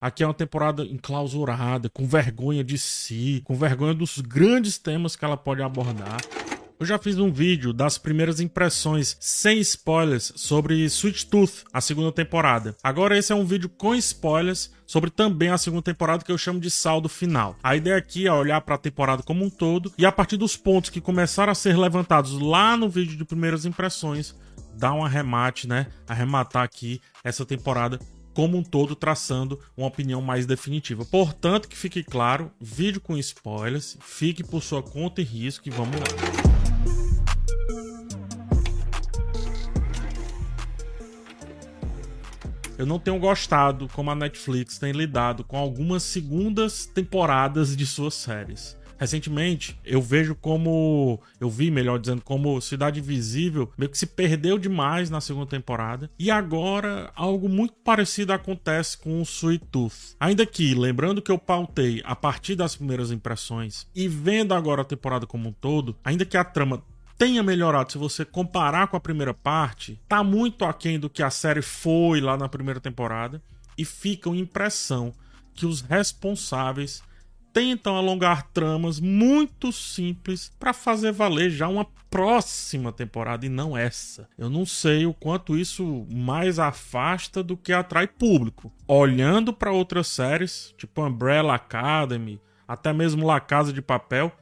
Aqui é uma temporada enclausurada, com vergonha de si, com vergonha dos grandes temas que ela pode abordar. Eu já fiz um vídeo das primeiras impressões sem spoilers sobre Sweet Tooth, a segunda temporada. Agora esse é um vídeo com spoilers sobre também a segunda temporada que eu chamo de saldo final. A ideia aqui é olhar para a temporada como um todo e a partir dos pontos que começaram a ser levantados lá no vídeo de primeiras impressões, dar um arremate, né? Arrematar aqui essa temporada como um todo traçando uma opinião mais definitiva. Portanto, que fique claro, vídeo com spoilers, fique por sua conta e risco e vamos lá. eu não tenho gostado como a Netflix tem lidado com algumas segundas temporadas de suas séries. Recentemente, eu vejo como. Eu vi, melhor dizendo, como Cidade Invisível meio que se perdeu demais na segunda temporada. E agora, algo muito parecido acontece com o Sweet Tooth. Ainda que, lembrando que eu pautei a partir das primeiras impressões e vendo agora a temporada como um todo, ainda que a trama tenha melhorado, se você comparar com a primeira parte, tá muito aquém do que a série foi lá na primeira temporada e fica uma impressão que os responsáveis tentam alongar tramas muito simples para fazer valer já uma próxima temporada e não essa. Eu não sei o quanto isso mais afasta do que atrai público. Olhando para outras séries, tipo Umbrella Academy, até mesmo La Casa de Papel,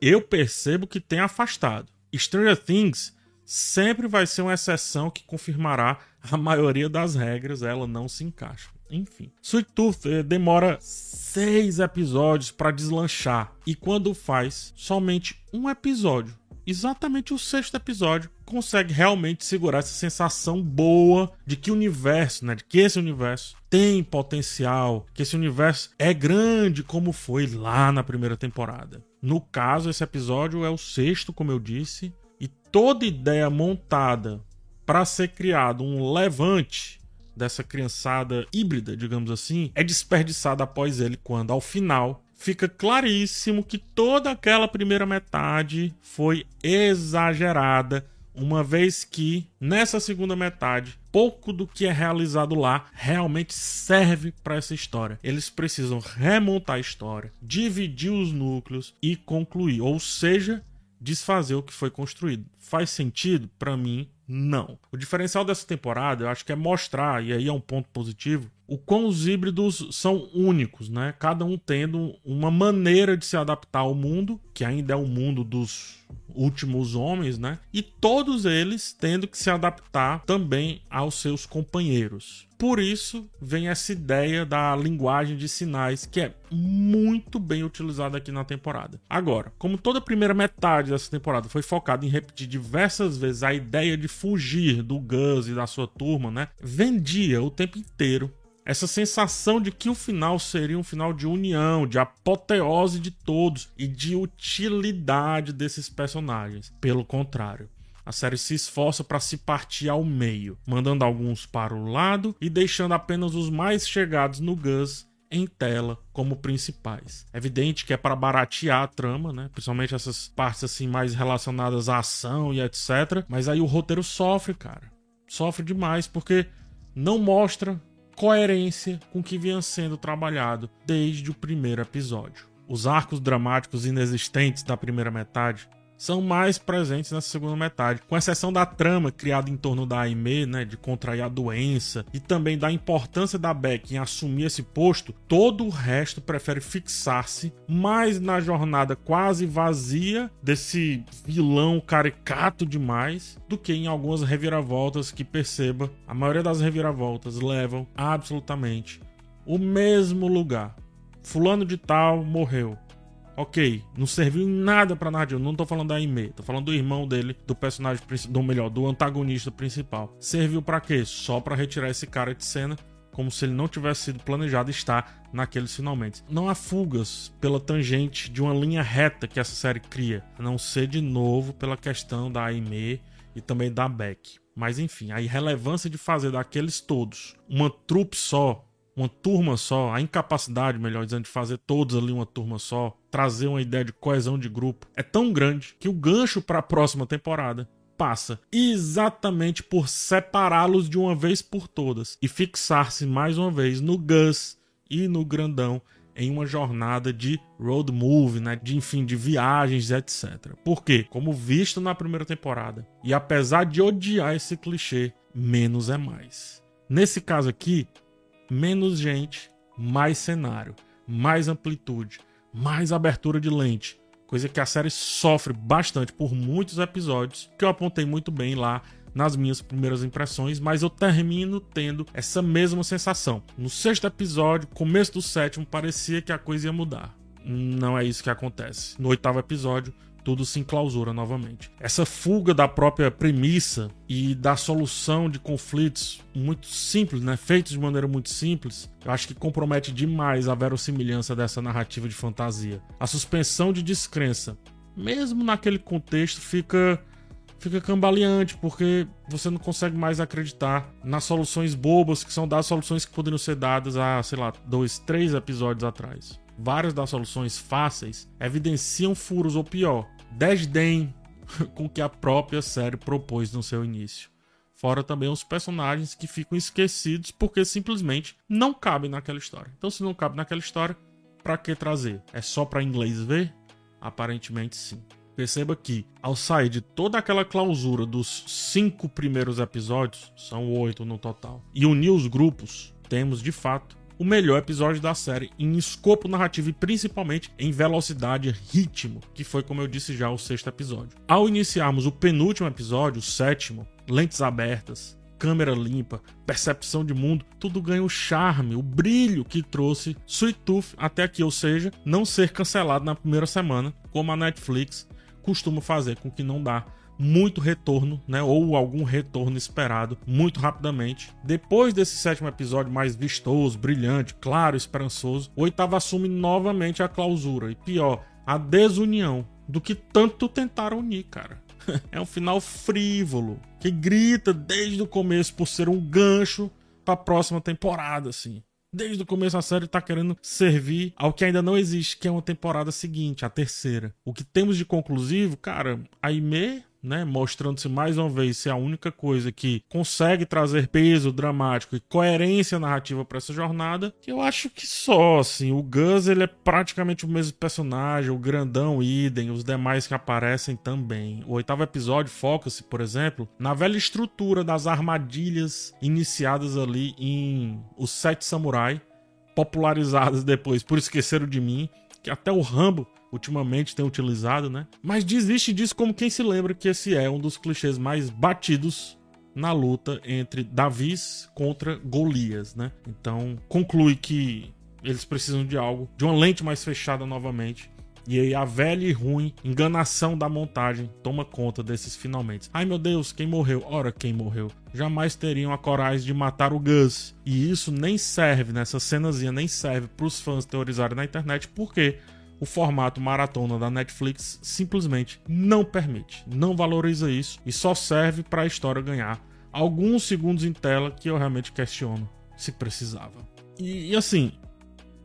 eu percebo que tem afastado. Stranger Things sempre vai ser uma exceção que confirmará a maioria das regras, ela não se encaixa. Enfim, Sweet Tooth eh, demora seis episódios para deslanchar e quando faz somente um episódio, exatamente o sexto episódio, consegue realmente segurar essa sensação boa de que o universo, né, de que esse universo tem potencial, que esse universo é grande como foi lá na primeira temporada. No caso, esse episódio é o sexto, como eu disse, e toda ideia montada para ser criado um levante dessa criançada híbrida, digamos assim, é desperdiçada após ele quando, ao final, fica claríssimo que toda aquela primeira metade foi exagerada uma vez que nessa segunda metade pouco do que é realizado lá realmente serve para essa história. Eles precisam remontar a história, dividir os núcleos e concluir, ou seja, desfazer o que foi construído. Faz sentido? Para mim, não. O diferencial dessa temporada, eu acho que é mostrar, e aí é um ponto positivo, o quão os híbridos são únicos, né? Cada um tendo uma maneira de se adaptar ao mundo, que ainda é o mundo dos últimos homens, né? E todos eles tendo que se adaptar também aos seus companheiros. Por isso vem essa ideia da linguagem de sinais que é muito bem utilizada aqui na temporada. Agora, como toda a primeira metade dessa temporada foi focada em repetir diversas vezes a ideia de fugir do Gus e da sua turma, né? Vendia o tempo inteiro essa sensação de que o final seria um final de união, de apoteose de todos e de utilidade desses personagens. Pelo contrário, a série se esforça para se partir ao meio, mandando alguns para o lado e deixando apenas os mais chegados no Gus em tela como principais. É evidente que é para baratear a trama, né? Principalmente essas partes assim mais relacionadas à ação e etc. Mas aí o roteiro sofre, cara. Sofre demais porque não mostra coerência com o que vinha sendo trabalhado desde o primeiro episódio. Os arcos dramáticos inexistentes da primeira metade são mais presentes nessa segunda metade, com exceção da trama criada em torno da Aimee, né, de contrair a doença, e também da importância da Beck em assumir esse posto, todo o resto prefere fixar-se mais na jornada quase vazia desse vilão caricato demais do que em algumas reviravoltas que perceba, a maioria das reviravoltas levam absolutamente o mesmo lugar. Fulano de tal morreu Ok, não serviu em nada pra narrativa. Não tô falando da Aimee, tô falando do irmão dele, do personagem principal, melhor, do antagonista principal. Serviu para quê? Só para retirar esse cara de cena, como se ele não tivesse sido planejado estar naqueles finalmente. Não há fugas pela tangente de uma linha reta que essa série cria, a não ser de novo pela questão da Aimee e também da Beck. Mas enfim, a irrelevância de fazer daqueles todos uma trupe só uma turma só, a incapacidade, melhor dizendo, de fazer todos ali uma turma só, trazer uma ideia de coesão de grupo, é tão grande que o gancho para a próxima temporada passa exatamente por separá-los de uma vez por todas e fixar-se mais uma vez no Gus e no grandão em uma jornada de road movie, né? De enfim, de viagens, etc. Por quê? Como visto na primeira temporada. E apesar de odiar esse clichê, menos é mais. Nesse caso aqui, menos gente, mais cenário, mais amplitude, mais abertura de lente, coisa que a série sofre bastante por muitos episódios, que eu apontei muito bem lá nas minhas primeiras impressões, mas eu termino tendo essa mesma sensação. No sexto episódio, começo do sétimo, parecia que a coisa ia mudar. Não é isso que acontece. No oitavo episódio, tudo se enclausura novamente. Essa fuga da própria premissa e da solução de conflitos muito simples, né, feitos de maneira muito simples, eu acho que compromete demais a verossimilhança dessa narrativa de fantasia. A suspensão de descrença, mesmo naquele contexto, fica fica cambaleante, porque você não consegue mais acreditar nas soluções bobas que são das soluções que poderiam ser dadas há, sei lá, dois, três episódios atrás. Várias das soluções fáceis evidenciam furos ou pior, desdém com que a própria série propôs no seu início. Fora também os personagens que ficam esquecidos porque simplesmente não cabem naquela história. Então, se não cabe naquela história, para que trazer? É só para inglês ver? Aparentemente sim. Perceba que, ao sair de toda aquela clausura dos cinco primeiros episódios, são oito no total, e unir os grupos, temos de fato o melhor episódio da série em escopo narrativo e principalmente em velocidade e ritmo, que foi, como eu disse já, o sexto episódio. Ao iniciarmos o penúltimo episódio, o sétimo, lentes abertas, câmera limpa, percepção de mundo, tudo ganha o charme, o brilho que trouxe Sweet Tooth até aqui, ou seja, não ser cancelado na primeira semana, como a Netflix costuma fazer com que não dá muito retorno, né, ou algum retorno esperado muito rapidamente. Depois desse sétimo episódio mais vistoso, brilhante, claro, esperançoso, o oitavo assume novamente a clausura e pior, a desunião do que tanto tentaram unir, cara. é um final frívolo que grita desde o começo por ser um gancho para a próxima temporada, assim desde o começo a série tá querendo servir ao que ainda não existe, que é uma temporada seguinte, a terceira. O que temos de conclusivo, cara, a Aimee né, mostrando-se mais uma vez ser a única coisa que consegue trazer peso dramático e coerência narrativa para essa jornada, que eu acho que só, assim, o Gus ele é praticamente o mesmo personagem, o grandão idem, os demais que aparecem também. O oitavo episódio foca-se, por exemplo, na velha estrutura das armadilhas iniciadas ali em Os Sete Samurai, popularizadas depois por Esqueceram de Mim, que até o Rambo ultimamente tem utilizado, né? Mas desiste disso como quem se lembra que esse é um dos clichês mais batidos na luta entre Davis contra Golias, né? Então conclui que eles precisam de algo, de uma lente mais fechada novamente. E aí a velha e ruim enganação da montagem toma conta desses finalmente. Ai meu Deus, quem morreu? Ora, quem morreu? Jamais teriam a coragem de matar o Gus. E isso nem serve, nessa cenazinha nem serve para os fãs teorizarem na internet, porque o formato maratona da Netflix simplesmente não permite, não valoriza isso e só serve para a história ganhar alguns segundos em tela que eu realmente questiono se precisava. E, e assim,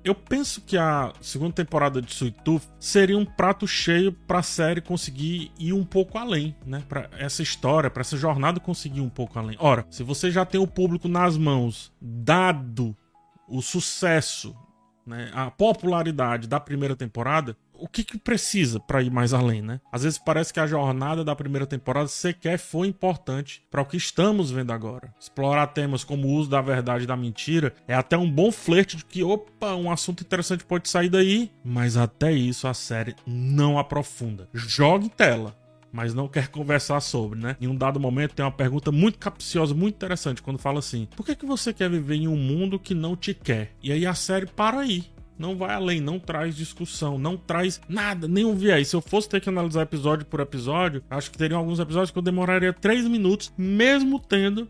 eu penso que a segunda temporada de Sweet Tooth seria um prato cheio para a série conseguir ir um pouco além, né? Para essa história, para essa jornada conseguir um pouco além. Ora, se você já tem o público nas mãos, dado o sucesso né, a popularidade da primeira temporada, o que, que precisa para ir mais além, né? Às vezes parece que a jornada da primeira temporada sequer foi importante para o que estamos vendo agora. Explorar temas como o uso da verdade e da mentira é até um bom flerte de que, opa, um assunto interessante pode sair daí, mas até isso a série não aprofunda. Joga em tela, mas não quer conversar sobre, né? Em um dado momento tem uma pergunta muito capciosa, muito interessante, quando fala assim: por que, que você quer viver em um mundo que não te quer? E aí a série para aí. Não vai além, não traz discussão, não traz nada, nenhum viés. Se eu fosse ter que analisar episódio por episódio, acho que teriam alguns episódios que eu demoraria três minutos, mesmo tendo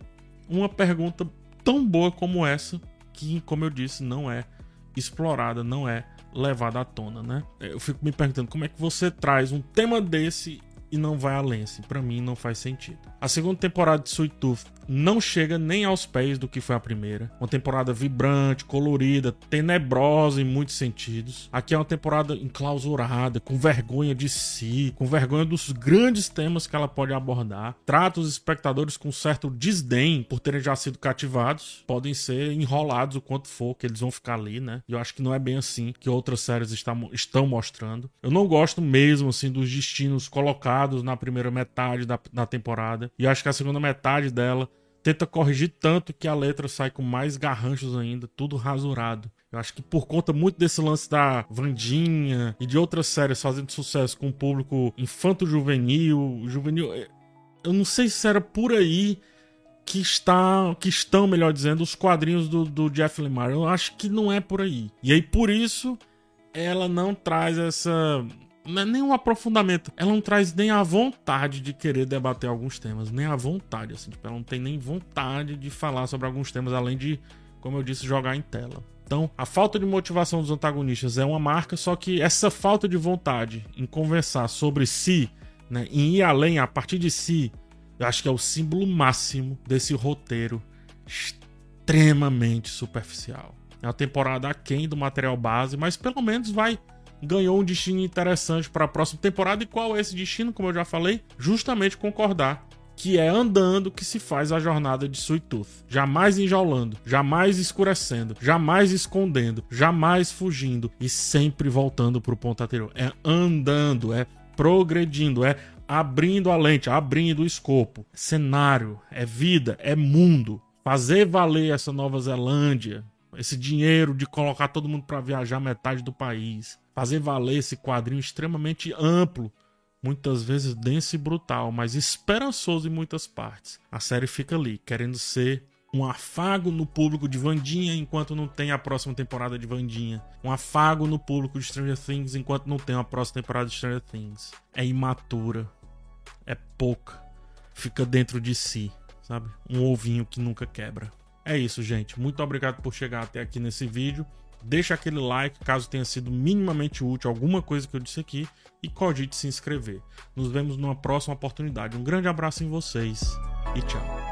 uma pergunta tão boa como essa, que, como eu disse, não é explorada, não é levada à tona, né? Eu fico me perguntando como é que você traz um tema desse e não vai além. Assim, para mim não faz sentido. A segunda temporada de Sweet Tooth não chega nem aos pés do que foi a primeira. Uma temporada vibrante, colorida, tenebrosa em muitos sentidos. Aqui é uma temporada enclausurada, com vergonha de si, com vergonha dos grandes temas que ela pode abordar. Trata os espectadores com certo desdém por terem já sido cativados. Podem ser enrolados o quanto for, que eles vão ficar ali, né? E eu acho que não é bem assim que outras séries estão mostrando. Eu não gosto mesmo, assim, dos destinos colocados na primeira metade da, da temporada. E acho que a segunda metade dela tenta corrigir tanto que a letra sai com mais garranchos ainda, tudo rasurado. Eu acho que por conta muito desse lance da Vandinha e de outras séries fazendo sucesso com o público infanto-juvenil, juvenil, eh, eu não sei se era por aí que está que estão, melhor dizendo, os quadrinhos do, do Jeff Lemire. Eu acho que não é por aí. E aí por isso ela não traz essa não é nem um aprofundamento. Ela não traz nem a vontade de querer debater alguns temas, nem a vontade, assim, tipo, ela não tem nem vontade de falar sobre alguns temas, além de, como eu disse, jogar em tela. Então, a falta de motivação dos antagonistas é uma marca, só que essa falta de vontade em conversar sobre si, né, em ir além a partir de si, eu acho que é o símbolo máximo desse roteiro extremamente superficial. É uma temporada aquém do material base, mas pelo menos vai ganhou um destino interessante para a próxima temporada. E qual é esse destino? Como eu já falei, justamente concordar que é andando que se faz a jornada de Sweet Tooth. Jamais enjaulando, jamais escurecendo, jamais escondendo, jamais fugindo e sempre voltando para o ponto anterior. É andando, é progredindo, é abrindo a lente, abrindo o escopo. Cenário, é vida, é mundo. Fazer valer essa Nova Zelândia, esse dinheiro de colocar todo mundo para viajar metade do país fazer valer esse quadrinho extremamente amplo, muitas vezes denso e brutal, mas esperançoso em muitas partes. A série fica ali, querendo ser um afago no público de Vandinha enquanto não tem a próxima temporada de Vandinha. Um afago no público de Stranger Things enquanto não tem a próxima temporada de Stranger Things. É imatura. É pouca. Fica dentro de si, sabe? Um ovinho que nunca quebra. É isso, gente. Muito obrigado por chegar até aqui nesse vídeo. Deixa aquele like caso tenha sido minimamente útil alguma coisa que eu disse aqui e cogite se inscrever. Nos vemos numa próxima oportunidade. Um grande abraço em vocês e tchau.